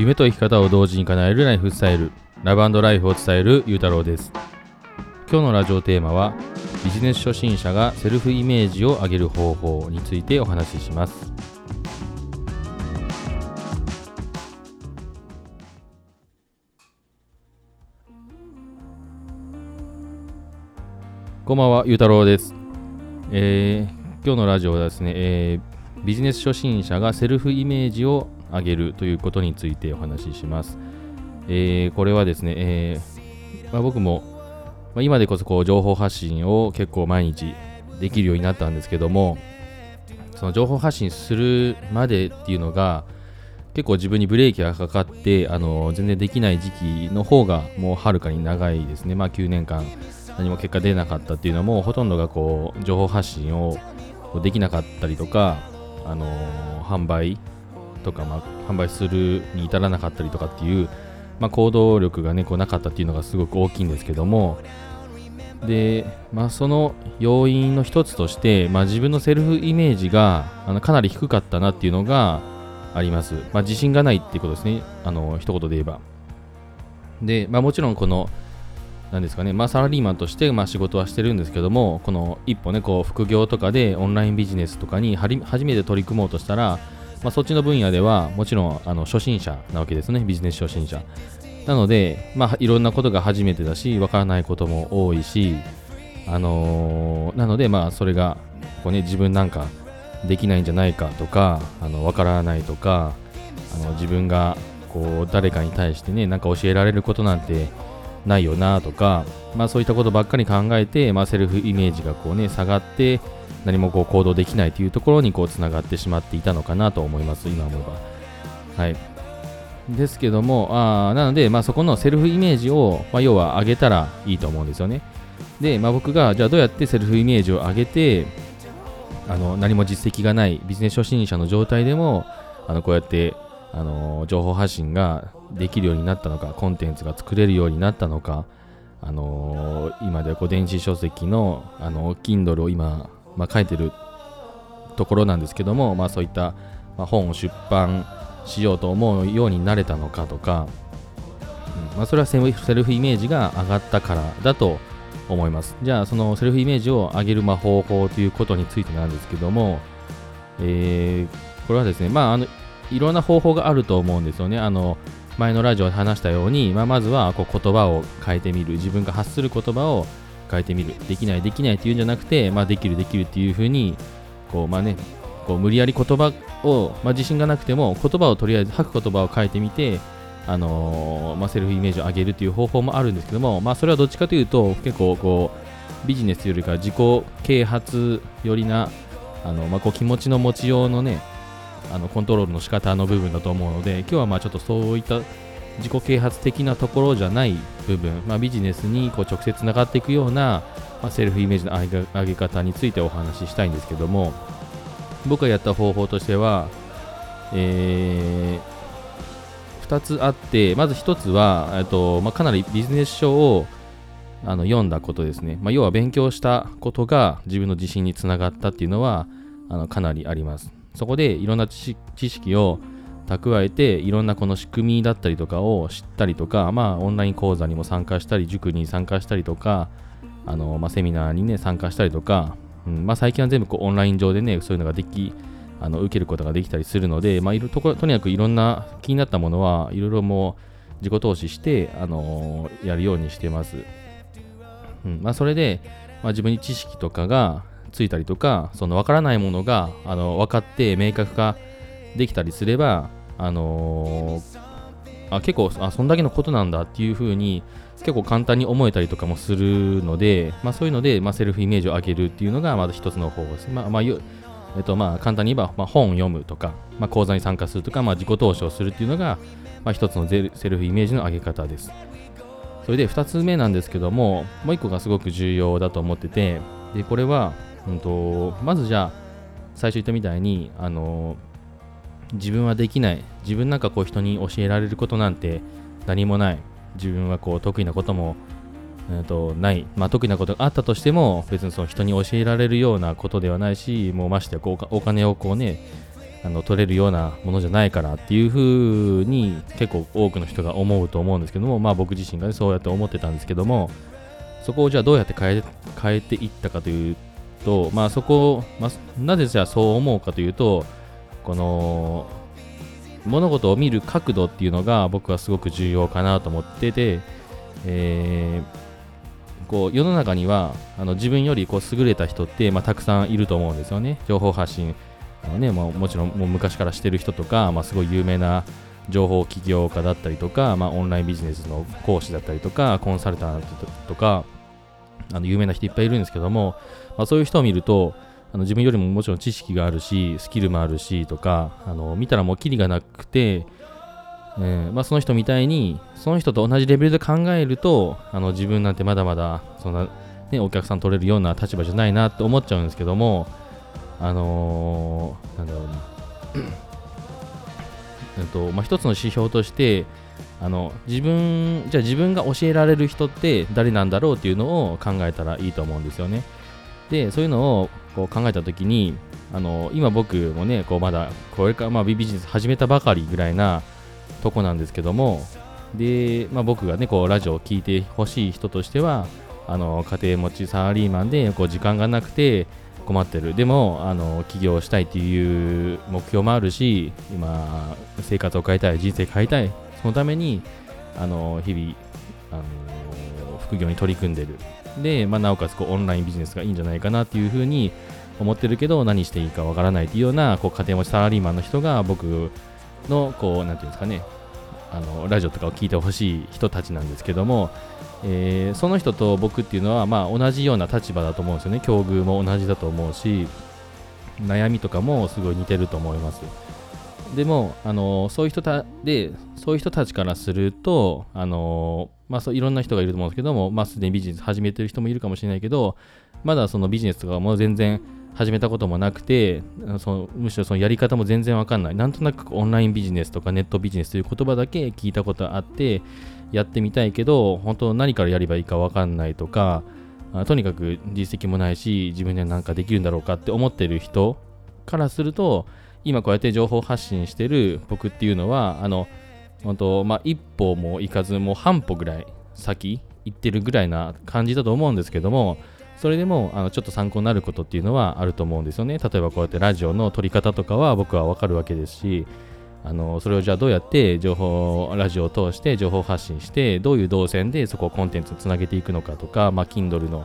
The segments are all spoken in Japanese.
夢と生き方を同時に叶えるライフスタイルラブライフを伝えるゆうたろうです今日のラジオテーマはビジネス初心者がセルフイメージを上げる方法についてお話ししますこんばんは、ゆうたろうです。えー、今日のラジオはですね、えー、ビジネス初心者がセルフイメージを上げるということについてお話しします。えー、これはですね、えー、まあ、僕も、まあ、今でこそこう情報発信を結構毎日できるようになったんですけども、その情報発信するまでっていうのが、結構自分にブレーキがかかって、あの全然できない時期の方がもうはるかに長いですね。まあ9年間何も結果出なかったっていうのはもうほとんどがこう情報発信をできなかったりとか、あの、販売とか、まあ、販売するに至らなかったりとかっていう、まあ、行動力がねこうなかったっていうのがすごく大きいんですけども。で、まあ、その要因の一つとして、まあ、自分のセルフイメージがあのかなり低かったなっていうのがあります、まあ、自信がないっていうことですね。あの一言で言えば。で、まあ、もちろんこのなんですかね、まあ、サラリーマンとしてまあ仕事はしてるんですけども、この一歩ね、こう副業とかでオンラインビジネスとかに初めて取り組もうとしたら、まあ、そっちの分野ではもちろんあの初心者なわけですね、ビジネス初心者。なので、まあ、いろんなことが初めてだし、わからないことも多いし、あのー、なので、まあ、それがこう、ね、自分なんかできないんじゃないかとか、あのわからないとか、あの自分がこう誰かに対してね、なんか教えられることなんてないよなとか、まあ、そういったことばっかり考えて、まあ、セルフイメージがこう、ね、下がって何もこう行動できないというところにこうつながってしまっていたのかなと思います今思えば。はいですけども、あなので、まあ、そこのセルフイメージを、まあ、要は上げたらいいと思うんですよね。で、まあ、僕がじゃあどうやってセルフイメージを上げてあの何も実績がないビジネス初心者の状態でもあのこうやってあの情報発信ができるようになったのかコンテンツが作れるようになったのか、あの今ではこう電子書籍のあの Kindle を今、まあ、書いてるところなんですけども、まあ、そういった、ま、本を出版しようと思うようになれたのかとか、うんまあ、それはセルフイメージが上がったからだと思いますじゃあそのセルフイメージを上げるま方法ということについてなんですけども、えー、これはですねまああのいろんな方法があると思うんですよね。あの前のラジオで話したように、まあ、まずはこう言葉を変えてみる、自分が発する言葉を変えてみる、できない、できないっていうんじゃなくて、まあ、できる、できるっていうふうに、こうまあね、こう無理やり言葉を、まあ、自信がなくても、言葉をとりあえず吐く言葉を変えてみて、あのー、まあ、セルフイメージを上げるという方法もあるんですけども、まあ、それはどっちかというと、結構こうビジネスよりか自己啓発よりな、あのまあ、こう気持ちの持ちようのね、あのコントロールの仕方の部分だと思うので今日はまあちょっとそういった自己啓発的なところじゃない部分、まあ、ビジネスにこう直接つながっていくような、まあ、セルフイメージの上げ方についてお話ししたいんですけども僕がやった方法としては、えー、2つあってまず1つはと、まあ、かなりビジネス書をあの読んだことですね、ま、要は勉強したことが自分の自信につながったっていうのはあのかなりあります。そこでいろんな知識を蓄えていろんなこの仕組みだったりとかを知ったりとか、まあ、オンライン講座にも参加したり塾に参加したりとかあの、まあ、セミナーにね参加したりとか、うんまあ、最近は全部こうオンライン上でねそういうのができあの受けることができたりするので、まあ、いろととにかくいろんな気になったものはいろいろもう自己投資して、あの、やるようにしてます。うんまあ、それで、まあ、自分に知識とかがついたりとか、その分からないものがあの分かって明確化できたりすれば、あのー、あ結構あ、そんだけのことなんだっていうふうに、結構簡単に思えたりとかもするので、まあ、そういうので、まあ、セルフイメージを上げるっていうのが、まず一つの方法です。まあ、まあ、えっと、まあ、簡単に言えば、まあ、本を読むとか、まあ、講座に参加するとか、まあ、自己投資をするっていうのが、まあ、一つのセルフイメージの上げ方です。それで2つ目なんですけども、もう1個がすごく重要だと思ってて、でこれは、うんと、まずじゃあ最初言ったみたいにあの自分はできない。自分なんかこう人に教えられることなんて何もない。自分はこう得意なことも、えー、とない、まあ、得意なことがあったとしても別にその人に教えられるようなことではないしもうましてこうお金をこうねあの取れるようなものじゃないからっていうふうに結構多くの人が思うと思うんですけども、まあ、僕自身が、ね、そうやって思ってたんですけどもそこをじゃあどうやって変え変えていったかというと、まあ、そこを、まあ、なぜじゃあそう思うかというとこの物事を見る角度っていうのが僕はすごく重要かなと思ってて、えー、こう世の中にはあの自分よりこう優れた人って、まあ、たくさんいると思うんですよね。情報発信。あのね、まあ、もちろんもう昔からしてる人とか、まあ、すごい有名な情報起業家だったりとか、まあ、オンラインビジネスの講師だったりとかコンサルタントとかあの有名な人いっぱいいるんですけども、まあ、そういう人を見るとあの自分よりももちろん知識があるしスキルもあるしとかあの見たらもうキリがなくて、えーまあ、その人みたいにその人と同じレベルで考えるとあの自分なんてまだまだそんな、ね、お客さん取れるような立場じゃないなって思っちゃうんですけどもあのー、なんだろうなえっ とまあ、一つの指標としてあの自分じゃあ自分が教えられる人って誰なんだろうっていうのを考えたらいいと思うんですよね。でそういうのをこう考えた時にあの今僕もねこうまだこれから、まあ、ビジネス始めたばかりぐらいなとこなんですけどもで、まあ、僕がねこうラジオを聴いてほしい人としてはあの家庭持ちサラリーマンでこう時間がなくて困ってる。でもあの起業したいっていう目標もあるし今生活を変えたい人生変えたい。そのためにあの日々あの副業に取り組んでる。で、まあ、なおかつこうオンラインビジネスがいいんじゃないかなっていうふうに思ってるけど何していいかわからないっていうようなこう家庭持ちサラリーマンの人が僕のこうなんていうんですかねあのラジオとかを聞いてほしい人たちなんですけども、えー、その人と僕っていうのは、まあ、同じような立場だと思うんですよね。境遇も同じだと思うし悩みとかもすごい似てると思います。でもあのそういう人たでそういう人たちからするとあの、まあ、そういろんな人がいると思うんですけども、まあ、すでにビジネス始めてる人もいるかもしれないけどまだそのビジネスとかも全然始めたこともなくてそのむしろそのやり方も全然わかんない。なんとなくオンラインビジネスとかネットビジネスという言葉だけ聞いたことあってやってみたいけど本当何からやればいいかわかんないとかとにかく実績もないし自分で何かできるんだろうかって思ってる人からすると今こうやって情報発信してる僕っていうのはあの本当まあ一歩も行かずもう半歩ぐらい先行ってるぐらいな感じだと思うんですけどもそれでもあのちょっと参考になることっていうのはあると思うんですよね。例えばこうやってラジオの撮り方とかは僕はわかるわけですし、あのそれをじゃあどうやって情報、ラジオを通して情報発信して、どういう動線でそこをコンテンツにつなげていくのかとか、まあ、Kindle の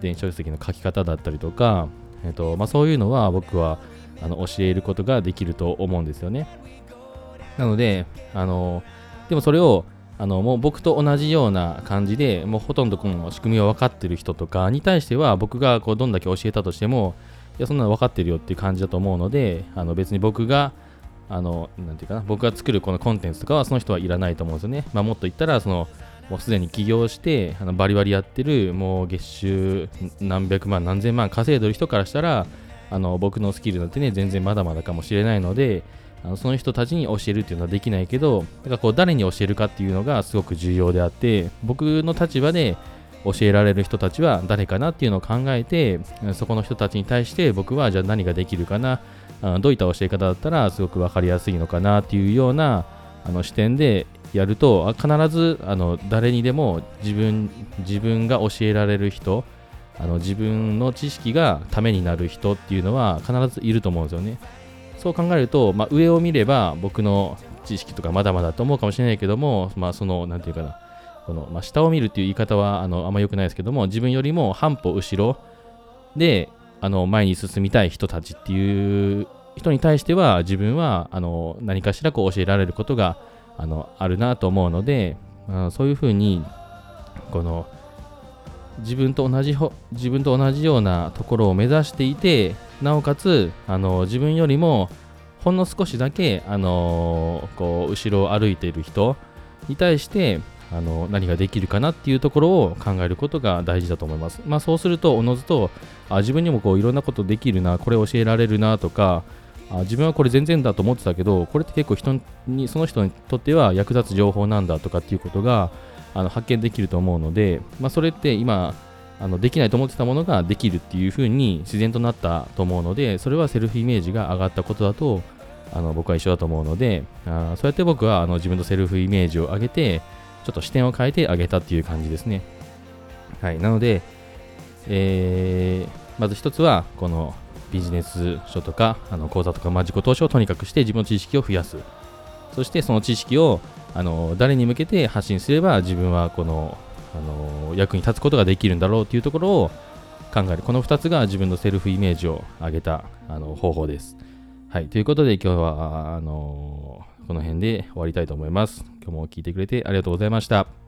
電子書籍の書き方だったりとか、えっとまあ、そういうのは僕はあの教えることができると思うんですよね。なので、あのでもそれをあのもう僕と同じような感じでもうほとんどこの仕組みを分かってる人とかに対しては僕がこうどんだけ教えたとしてもいやそんなの分かってるよっていう感じだと思うのであの別に僕があのなんていうかな僕が作るこのコンテンツとかはその人はいらないと思うんですよね、まあ、もっと言ったらそのもうすでに起業してあのバリバリやってるもう月収何百万何千万稼いでる人からしたらあの僕のスキルなんてね全然まだまだかもしれないのであのその人たちに教えるっていうのはできないけどだからこう誰に教えるかっていうのがすごく重要であって僕の立場で教えられる人たちは誰かなっていうのを考えてそこの人たちに対して僕はじゃあ何ができるかなどういった教え方だったらすごく分かりやすいのかなっていうようなあの視点でやると必ずあの誰にでも自分自分が教えられる人あの自分の知識がためになる人っていうのは必ずいると思うんですよね。そう考えると、まあ、上を見れば僕の知識とかまだまだと思うかもしれないけども、まあ、その、なんていうかな、この、まあ、下を見るっていう言い方はあのあんま良くないですけども、自分よりも半歩後ろで、あの、前に進みたい人たちっていう人に対しては、自分は、あの、何かしらこう教えられることが、あの、あるなと思うので、あそういうふうに、この、自分と同じ自分と同じようなところを目指していてなおかつあの自分よりもほんの少しだけあのこう後ろを歩いている人に対してあの何ができるかなっていうところを考えることが大事だと思います。まあ、そうするとおのずとあ自分にもこういろんなことできるなこれ教えられるなとかあ自分はこれ全然だと思ってたけどこれって結構人にその人にとっては役立つ情報なんだとかっていうことがあの発見できると思うので、まあ、それって今あのできないと思ってたものができるっていう風に自然となったと思うのでそれはセルフイメージが上がったことだとあの僕は一緒だと思うので、あそうやって僕はあの自分のセルフイメージを上げて、ちょっと視点を変えてあげたっていう感じですね。はい。なので、えー、まず一つは、このビジネス書とか、あの講座とか、まあ、自己投資をとにかくして自分の知識を増やす。そしてその知識をあの誰に向けて発信すれば自分はこのあの役に立つことができるんだろうというところを考える。この2つが自分のセルフイメージを上げたあの方法です。はい。ということで今日はあのこの辺で終わりたいと思います。今日も聞いてくれてありがとうございました。